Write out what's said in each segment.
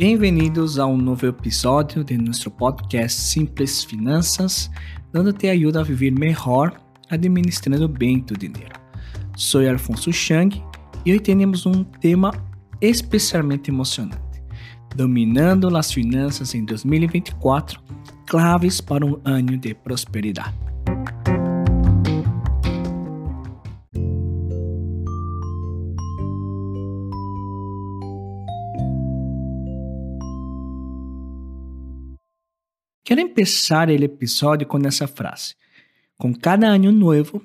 Bem-vindos a um novo episódio de nosso podcast Simples Finanças, dando te ajuda a viver melhor administrando bem tu dinheiro. Sou Alfonso Chang e hoje temos um tema especialmente emocionante: dominando as finanças em 2024, claves para um ano de prosperidade. Quero começar o episódio com essa frase. Com cada ano novo,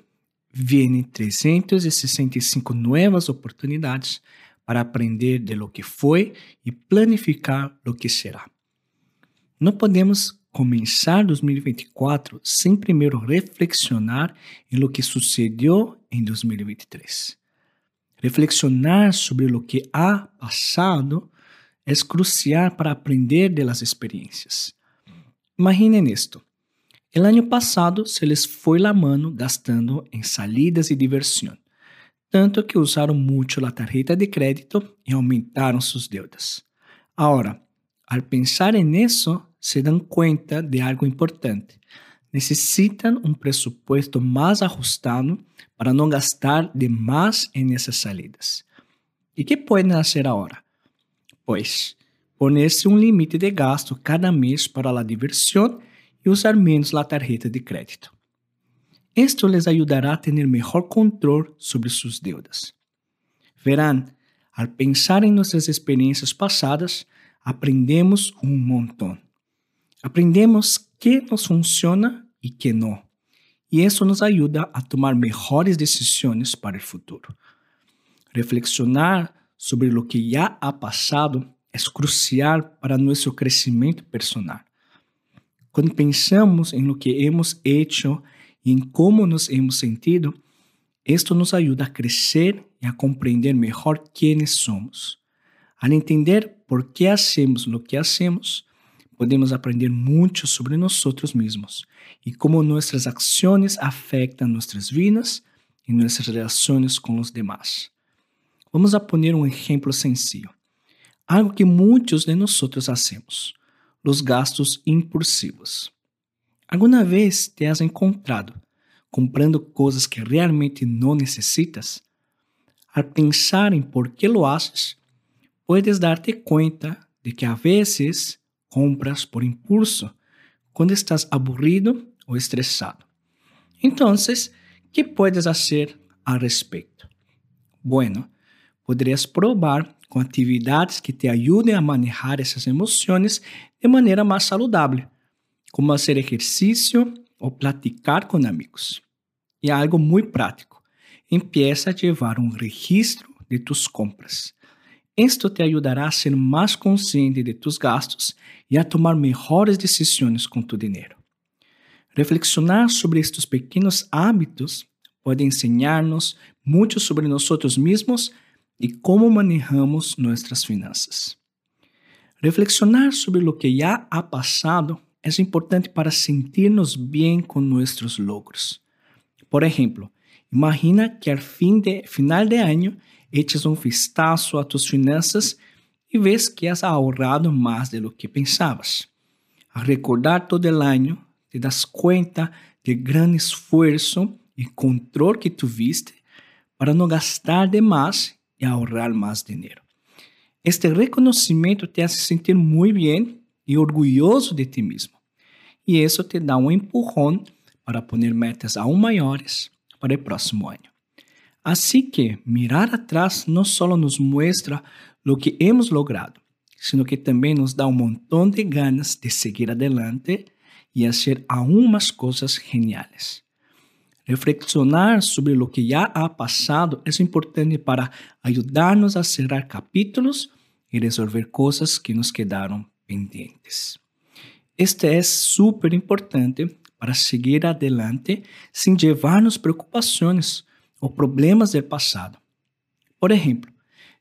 vêm 365 novas oportunidades para aprender de lo que foi e planificar lo que será. Não podemos começar 2024 sem primeiro reflexionar em lo que sucedeu em 2023. Reflexionar sobre lo que ha passado é crucial para aprender das experiências. Imaginem isto. El ano passado se les foi la mano gastando em salidas e diversión, tanto que usaram muito a tarjeta de crédito e aumentaram suas deudas. Agora, al pensar en eso, se dan cuenta de algo importante. Necessitam um presupuesto mais ajustado para não gastar de mais em essas salidas. E que podem fazer agora? Pois, poner-se um limite de gasto cada mês para a diversão e usar menos a tarjeta de crédito. Esto les ajudará a ter melhor controle sobre suas deudas. Verán, al pensar em nossas experiências passadas, aprendemos um montão. Aprendemos que nos funciona e que não. E isso nos ajuda a tomar melhores decisões para o futuro. Reflexionar sobre o que já ha passado é crucial para nosso crescimento personal. Quando pensamos em lo que hemos hecho e em como nos hemos sentido, isto nos ajuda a crescer e a compreender melhor quem somos. Al entender por que hacemos lo que hacemos, podemos aprender muito sobre nós mesmos e como nossas ações afetam nossas vidas e nossas relações com os demais. Vamos a poner um exemplo sencillo algo que muitos de nós hacemos, os gastos impulsivos. Alguma vez te has encontrado comprando coisas que realmente não necessitas? Al pensar em por que lo haces, puedes darte conta de que a vezes compras por impulso quando estás aburrido ou estressado. Então, que puedes fazer al respeito? Bueno, poderias probar com atividades que te ajudem a manejar essas emoções de maneira mais saudável, como fazer exercício ou platicar com amigos. E algo muito prático. Empieza a levar um registro de tus compras. Isto te ajudará a ser mais consciente de tus gastos e a tomar melhores decisões com tu dinheiro. Reflexionar sobre estes pequenos hábitos pode ensinar-nos muito sobre nós mesmos e como manejamos nossas finanças. Reflexionar sobre o que já ha passado é importante para sentirnos bem com nossos logros. Por exemplo, imagina que ao fim de, final de ano eches um vistazo a tus finanças e ves que has ahorrado mais de lo que pensavas. Al recordar todo o ano, te das conta do grande esforço e controle que tuviste para não gastar demais e ahorrar mais dinheiro. Este reconhecimento te hace sentir muito bem e orgulhoso de ti mesmo. E isso te dá um empurrão para poner metas aún maiores para o próximo ano. Assim que mirar atrás não só nos mostra o que hemos logrado, sino que também nos dá um montão de ganas de seguir adelante e fazer aún mais coisas geniais. Reflexionar sobre o que já ha passado é importante para ajudar-nos a cerrar capítulos e resolver coisas que nos quedaram pendentes. Este é super importante para seguir adelante sem levar-nos preocupações ou problemas do passado. Por exemplo,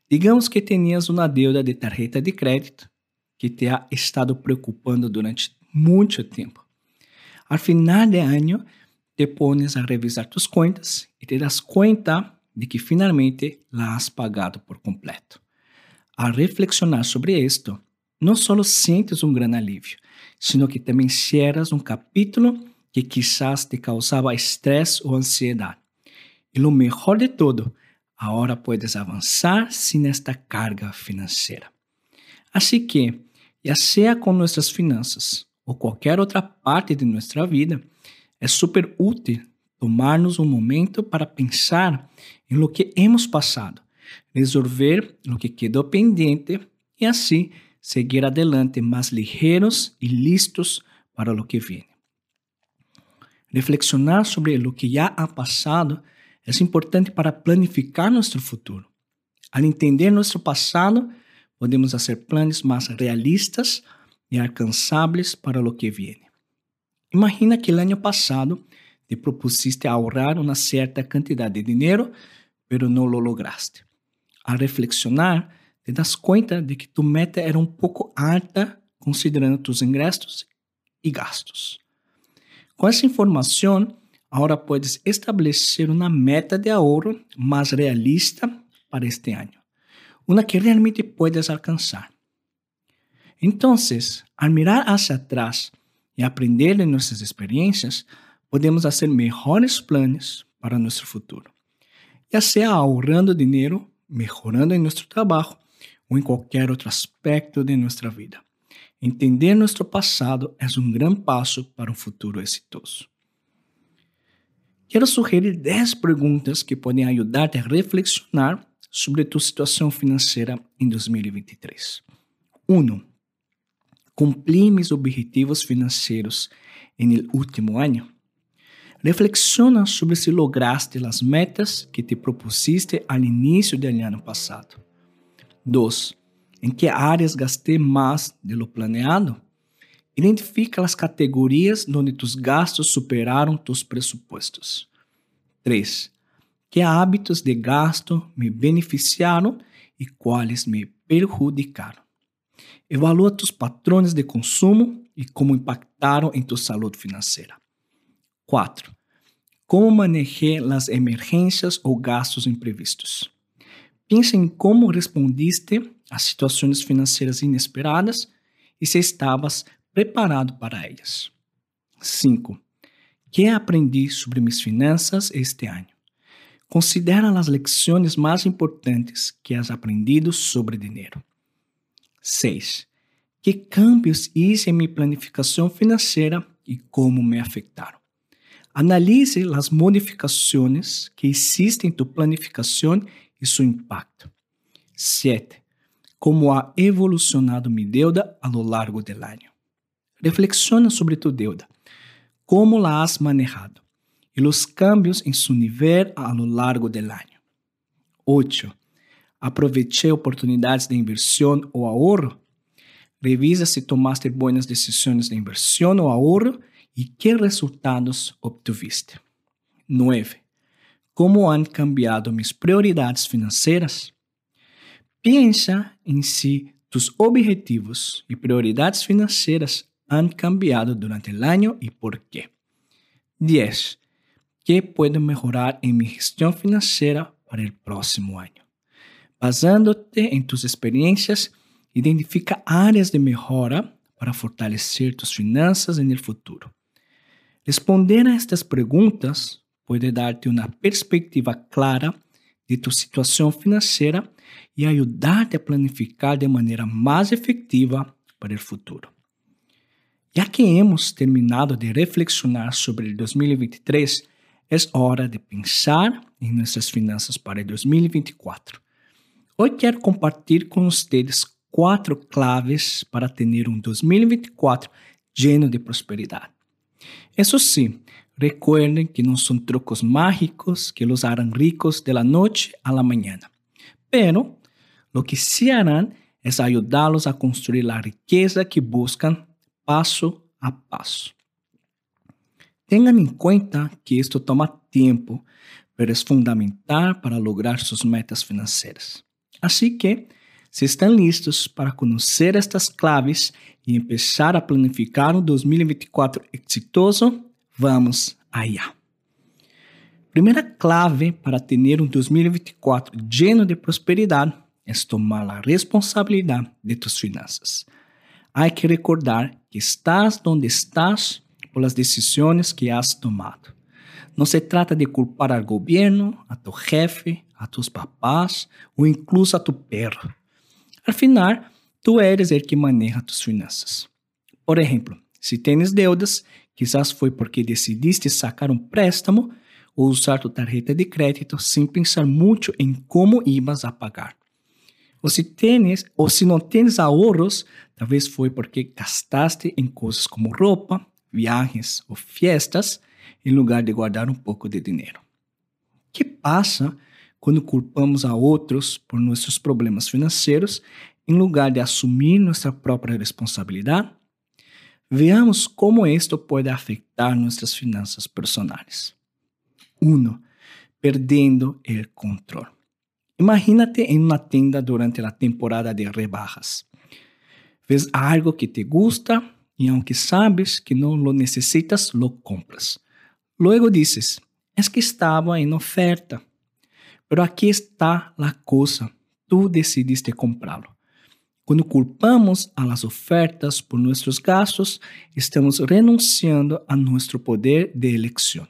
digamos que tenias uma deuda de tarjeta de crédito que te ha estado preocupando durante muito tempo. Al final de ano, te pones a revisar tus contas e te das conta de que finalmente la has pagado por completo. Al reflexionar sobre esto, não só sientes um grande alívio, sino que também cierras um capítulo que quizás te causava estresse ou ansiedade. E o melhor de tudo, agora puedes avançar sem esta carga financeira. Assim que, já seja com nossas finanças ou qualquer outra parte de nossa vida, é super útil tomarmos um momento para pensar em lo que hemos passado, resolver o que quedou pendente e assim seguir adelante mais ligeiros e listos para o que vem. Reflexionar sobre o que já ha passado é importante para planificar nosso futuro. Al entender nosso passado, podemos fazer planos mais realistas e alcançáveis para o que vem. Imagina que o ano passado te propusiste ahorrar uma certa quantidade de dinheiro, pero não lo lograste. Al reflexionar, te das conta de que tu meta era um pouco alta considerando tus ingressos e gastos. Com essa informação, agora puedes estabelecer uma meta de ahorro mais realista para este ano, uma que realmente puedes alcançar. Então, al mirar hacia atrás e aprender de nossas experiências, podemos fazer melhores planos para nosso futuro, já seja ahorrando dinheiro, melhorando em nosso trabalho ou em qualquer outro aspecto de nossa vida. Entender nosso passado é um grande passo para um futuro exitoso. Quero sugerir 10 perguntas que podem ajudar-te a reflexionar sobre tua situação financeira em 2023. 1. Cumpri meus objetivos financeiros no último ano? Reflexiona sobre se lograste as metas que te propusiste ao início do ano passado. 2. Em que áreas gastei mais de lo planeado? Identifica as categorias onde tus gastos superaram tus pressupostos. 3. Que hábitos de gasto me beneficiaram e quais me perjudicaram? Evalua tus patrões de consumo e como impactaram em tua saúde financeira. 4. Como manejei as emergências ou gastos imprevistos? Pense em como respondiste a situações financeiras inesperadas e se estavas preparado para elas. 5. Que aprendi sobre minhas finanças este ano? Considera as lições mais importantes que has aprendido sobre dinheiro. 6. Que cambios hice em minha planificação financeira e como me afetaram? Analise as modificações que existem em tu planificação e seu impacto. 7. Como ha evolucionado minha deuda a lo largo do ano. Reflexiona sobre tu deuda, como la has manejado e os cambios em seu nível a lo largo do ano. 8. Aproveitei oportunidades de inversão ou ahorro? Revisa se tomaste boas decisões de inversão ou ahorro e que resultados obtuviste. 9. Como han cambiado minhas prioridades financeiras? Pensa em se tus objetivos e prioridades financeiras han cambiado durante el año y por qué. 10. ¿Qué puedo mejorar en mi gestión financiera para el próximo año? Basándote en tus experiencias, identifica áreas de mejora para fortalecer tus finanzas en el futuro. Responder a estas preguntas puede darte una perspectiva clara de tu situação financeira e ajudar-te a planificar de maneira mais efetiva para o futuro. Já que hemos terminado de reflexionar sobre 2023, é hora de pensar em nossas finanças para 2024. Hoje quero compartilhar com vocês quatro claves para ter um 2024 lleno de prosperidade. Isso sim, recuerden que não são trucos mágicos que los harán ricos de la noche a la mañana, pero lo que sí harán es ayudarlos a construir la riqueza que buscan passo a passo. Tenham em conta que isto toma tempo, mas é fundamental para lograr suas metas financeiras. Assim que, se estão listos para conhecer estas claves e começar a planificar um 2024 exitoso, vamos allá. Primeira clave para ter um 2024 lleno de prosperidade é tomar a responsabilidade de tus finanças. há que recordar que estás onde estás por las decisiones que has tomado. Não se trata de culpar al governo, a tu jefe, a tus papás ou incluso a tu perro. Al final, tu eres el que maneja tus finanças. Por exemplo, se tens deudas, quizás foi porque decidiste sacar um préstamo ou usar tu tarjeta de crédito sem pensar muito em como ibas a pagar. Ou se tens, ou se não tens ahorros, talvez foi porque gastaste em coisas como roupa, viagens ou festas, em lugar de guardar um pouco de dinheiro. O que passa quando culpamos a outros por nossos problemas financeiros em lugar de assumir nossa própria responsabilidade? Veamos como isto pode afetar nossas finanças personais. 1. Perdendo o controle. Imagínate em uma tenda durante a temporada de rebajas. Ves algo que te gusta e, aunque sabes que não lo necessitas, lo compras. Luego dices, es que estava em oferta. Pero aqui está a coisa, tu decidiste comprá-lo. Quando culpamos a las ofertas por nossos gastos, estamos renunciando a nosso poder de eleição.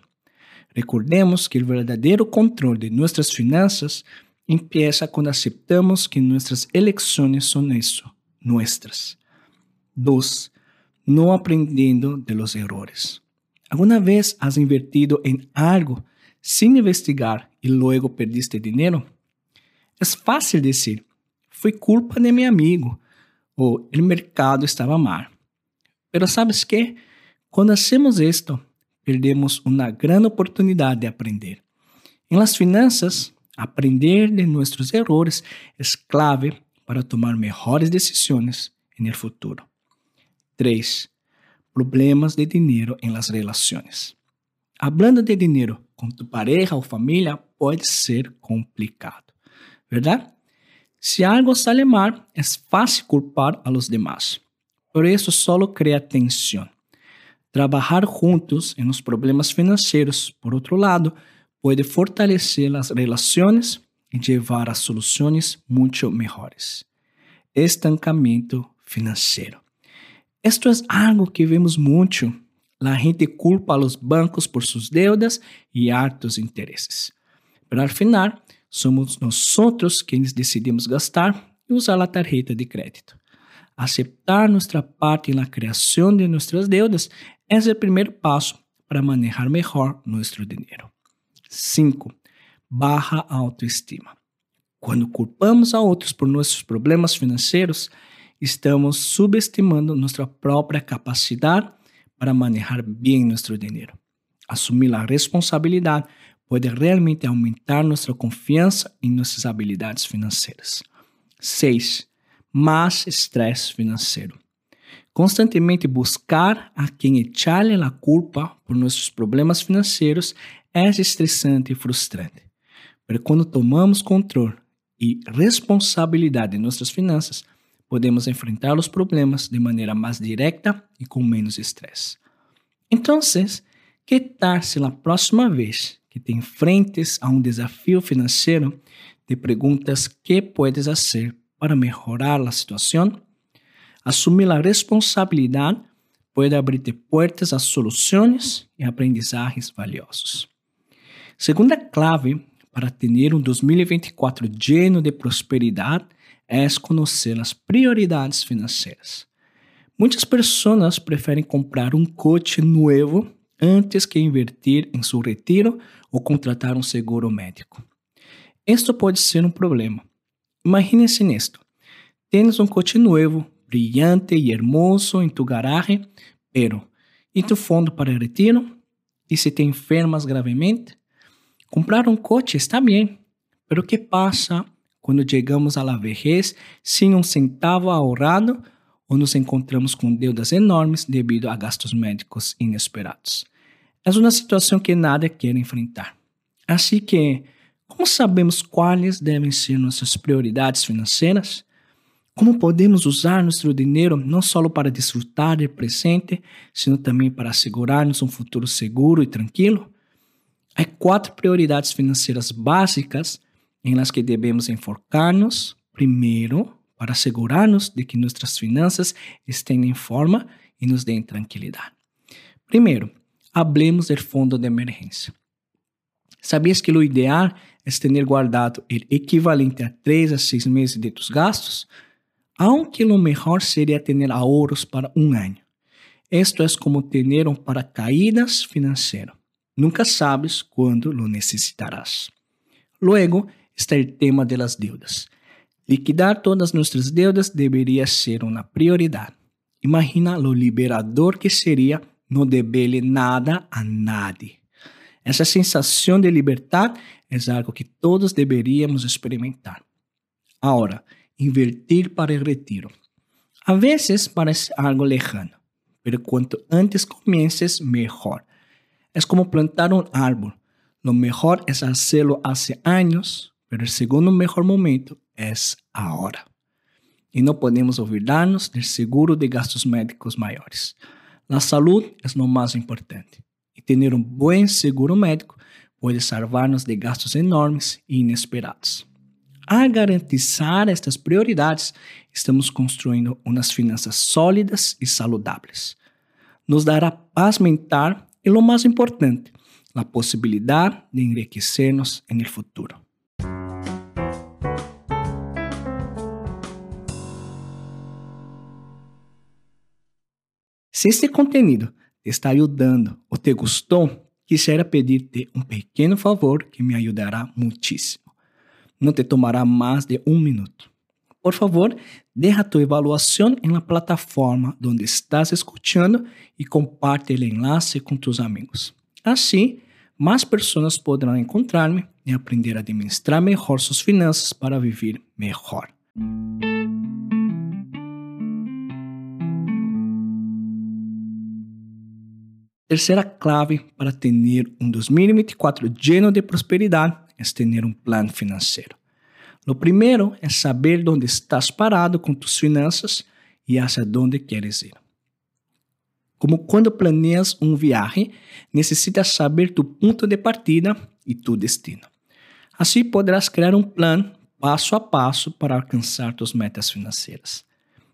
Recordemos que o verdadeiro controle de nossas finanças empieza quando aceptamos que nossas eleições são isso, nossas. 2. Não aprendendo de los errores. ¿Alguna vez has invertido em algo sem investigar e logo perdiste dinheiro? É fácil dizer, foi culpa de meu amigo ou o mercado estava mal. Mas sabes que? Quando hacemos isto, perdemos uma grande oportunidade de aprender. Em las finanças, aprender de nossos erros é clave para tomar melhores decisões no futuro. 3. Problemas de dinheiro em las relações. Hablando de dinheiro com tu pareja ou família pode ser complicado, verdade? Se algo sale mal, é fácil culpar a los demás. Por isso, solo cria tensão. Trabalhar juntos em os problemas financeiros, por outro lado, pode fortalecer as relações e levar a soluções muito melhores. Estancamento financeiro. Isto é algo que vemos muito. A gente culpa a los bancos por suas deudas e altos interesses. Mas al final, somos nós quienes decidimos gastar e usar a tarjeta de crédito. Aceptar nossa parte na criação de nossas deudas é o primeiro passo para manejar melhor nosso dinheiro. 5. Barra autoestima. Quando culpamos a outros por nossos problemas financeiros, estamos subestimando nossa própria capacidade para manejar bem nosso dinheiro. Assumir a responsabilidade pode realmente aumentar nossa confiança em nossas habilidades financeiras. 6 mais estresse financeiro. Constantemente buscar a quem echarle a culpa por nossos problemas financeiros é estressante e frustrante. Mas quando tomamos controle e responsabilidade de nossas finanças, podemos enfrentar os problemas de maneira mais direta e com menos estresse. Então, que tal se a próxima vez que te enfrentes a um desafio financeiro, te perguntas que puedes fazer para melhorar a situação? Assumir a responsabilidade pode abrir-te portas a soluções e aprendizagens valiosos. Segunda clave para ter um 2024 lleno de prosperidade é conhecer as prioridades financeiras. Muitas pessoas preferem comprar um coche novo antes que invertir em seu retiro ou contratar um seguro médico. Isto pode ser um problema Imagínese nisto. Tens um coche novo, brilhante e hermoso em tu garagem, pero e tu fundo para o retiro? E se te enfermas gravemente? Comprar um coche está bem, pero que passa quando chegamos à la vejez sem um centavo ahorrado ou nos encontramos com deudas enormes devido a gastos médicos inesperados? É uma situação que nada quer enfrentar. Assim que como sabemos quais devem ser nossas prioridades financeiras? Como podemos usar nosso dinheiro não só para desfrutar do presente, sino também para assegurar-nos um futuro seguro e tranquilo? Há quatro prioridades financeiras básicas em las que devemos enfocar-nos, primeiro, para asegurarnos de que nuestras finanzas estén en forma y nos den tranquilidad. Primero, hablemos del fondo de emergencia. ¿Sabías que lo ideal es tener guardado el equivalente a 3 a 6 meses de tus gastos? Aunque lo mejor sería tener ahorros para un año. Esto es como tener un paracaídas financiero. Nunca sabes cuándo lo necesitarás. Luego está el tema de las deudas. Liquidar todas nuestras deudas debería ser una prioridad. Imagina lo liberador que sería no deberle nada a nadie. Essa sensação de liberdade é algo que todos deveríamos experimentar. Agora, invertir para o retiro. A vezes parece algo lejano, pero quanto antes comiences, melhor. É como plantar um árbol. Lo mejor es hacerlo hace años, pero segundo mejor momento es ahora. Y no podemos olvidarnos del seguro de gastos médicos mayores. La salud es lo más importante. Y tener un buen seguro médico puede salvarnos de gastos enormes e inesperados. Al garantizar estas prioridades, estamos construindo unas finanças sólidas e saludables. Nos dará paz mental e, lo mais importante, a possibilidade de enriquecernos en el futuro. Se este contenido te está ajudando ou te gostou, quisiera pedir-te um pequeno favor que me ajudará muitíssimo. Não te tomará mais de um minuto. Por favor, deja tu evaluação la plataforma onde estás escutando e comparte o enlace com tus amigos. Assim, mais pessoas poderão encontrar-me e aprender a administrar melhor suas finanças para viver melhor. Terceira clave para ter um 2024 lleno de prosperidade é ter um plano financeiro. O primeiro é saber onde estás parado com tus finanças e hacia onde queres ir. Como quando planeias um viagem, necessitas saber tu ponto de partida e tu destino. Assim poderás criar um plano passo a passo para alcançar tus metas financeiras.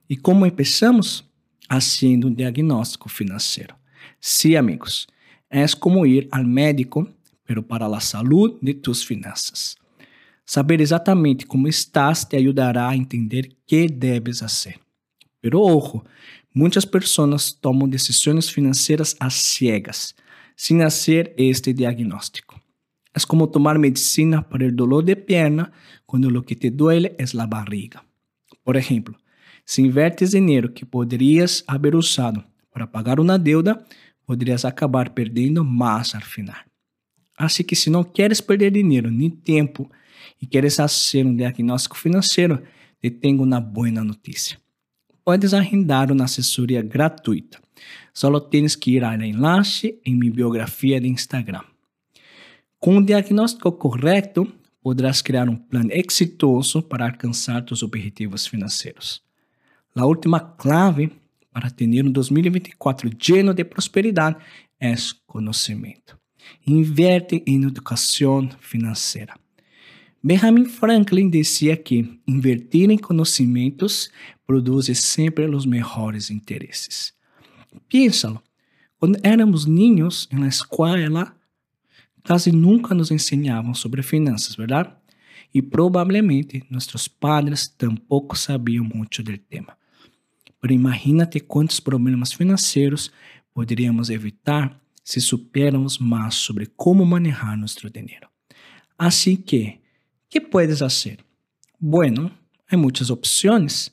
E como começamos? Haciendo um diagnóstico financeiro. Sí, amigos, es como ir al médico, pero para la salud de tus finanças. Saber exatamente como estás te ajudará a entender que debes fazer. Pero ojo, muitas pessoas tomam decisões financeiras a ciegas, sem fazer este diagnóstico. É como tomar medicina para o dolor de perna quando o que te duele é a barriga. Por exemplo, se invertes dinheiro que poderias haver usado para pagar uma deuda, poderias acabar perdendo mais al final. Assim que, se não queres perder dinheiro nem tempo e queres fazer um diagnóstico financeiro, te tenho uma boa notícia. Puedes agendar uma assessoria gratuita. Só tens que ir ao enlace em minha biografia de Instagram. Com o diagnóstico correto, poderás criar um plano exitoso para alcançar tus objetivos financeiros. A última clave para ter um 2024 lleno de prosperidade é conhecimento. Inverte em educação financeira. Benjamin Franklin dizia que invertir conhecimentos produz sempre os melhores interesses. Piénsalo. Quando éramos niños na escola, quase nunca nos ensinavam sobre finanças, verdade? E provavelmente nossos padres tampouco sabiam muito do tema. Pero imagínate quantos problemas financeiros poderíamos evitar se superamos mais sobre como manejar nosso dinheiro. Assim que, que puedes fazer? Bueno, há muitas opções.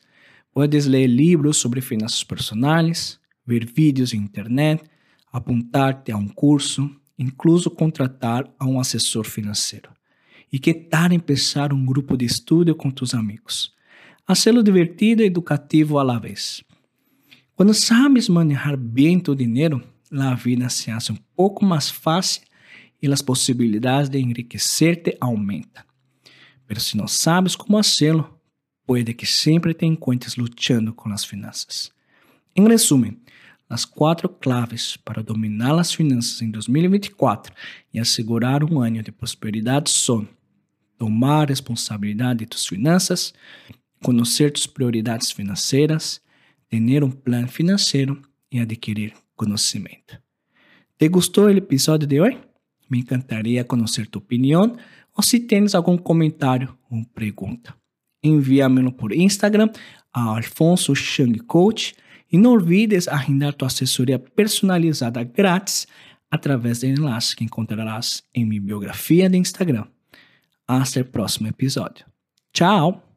Puedes ler livros sobre finanças personais, ver vídeos em internet, apuntar-te a um curso, incluso contratar a um assessor financeiro. E que tal empezar um grupo de estudo com tus amigos? Hacê-lo divertido e educativo à la vez. Quando sabes manejar bem tu dinheiro, a vida se hace um pouco mais fácil e as possibilidades de enriquecer-te aumentam. Mas se não sabes como hacerlo, pode que sempre te encuentres lutando com as finanças. Em resumo, as quatro claves para dominar as finanças em 2024 e assegurar um ano de prosperidade são tomar responsabilidade de tus finanças, conhecer tus prioridades financeiras, ter um plano financeiro e adquirir conhecimento. ¿Te gostou o episódio de hoje? Me encantaria conhecer tua opinião ou se tens algum comentário ou pergunta. Envia-me por Instagram a Alfonso Chang Coach e não olvides agendar tua assessoria personalizada grátis através do enlace que encontrarás em minha biografia de Instagram. Até o próximo episódio. Tchau!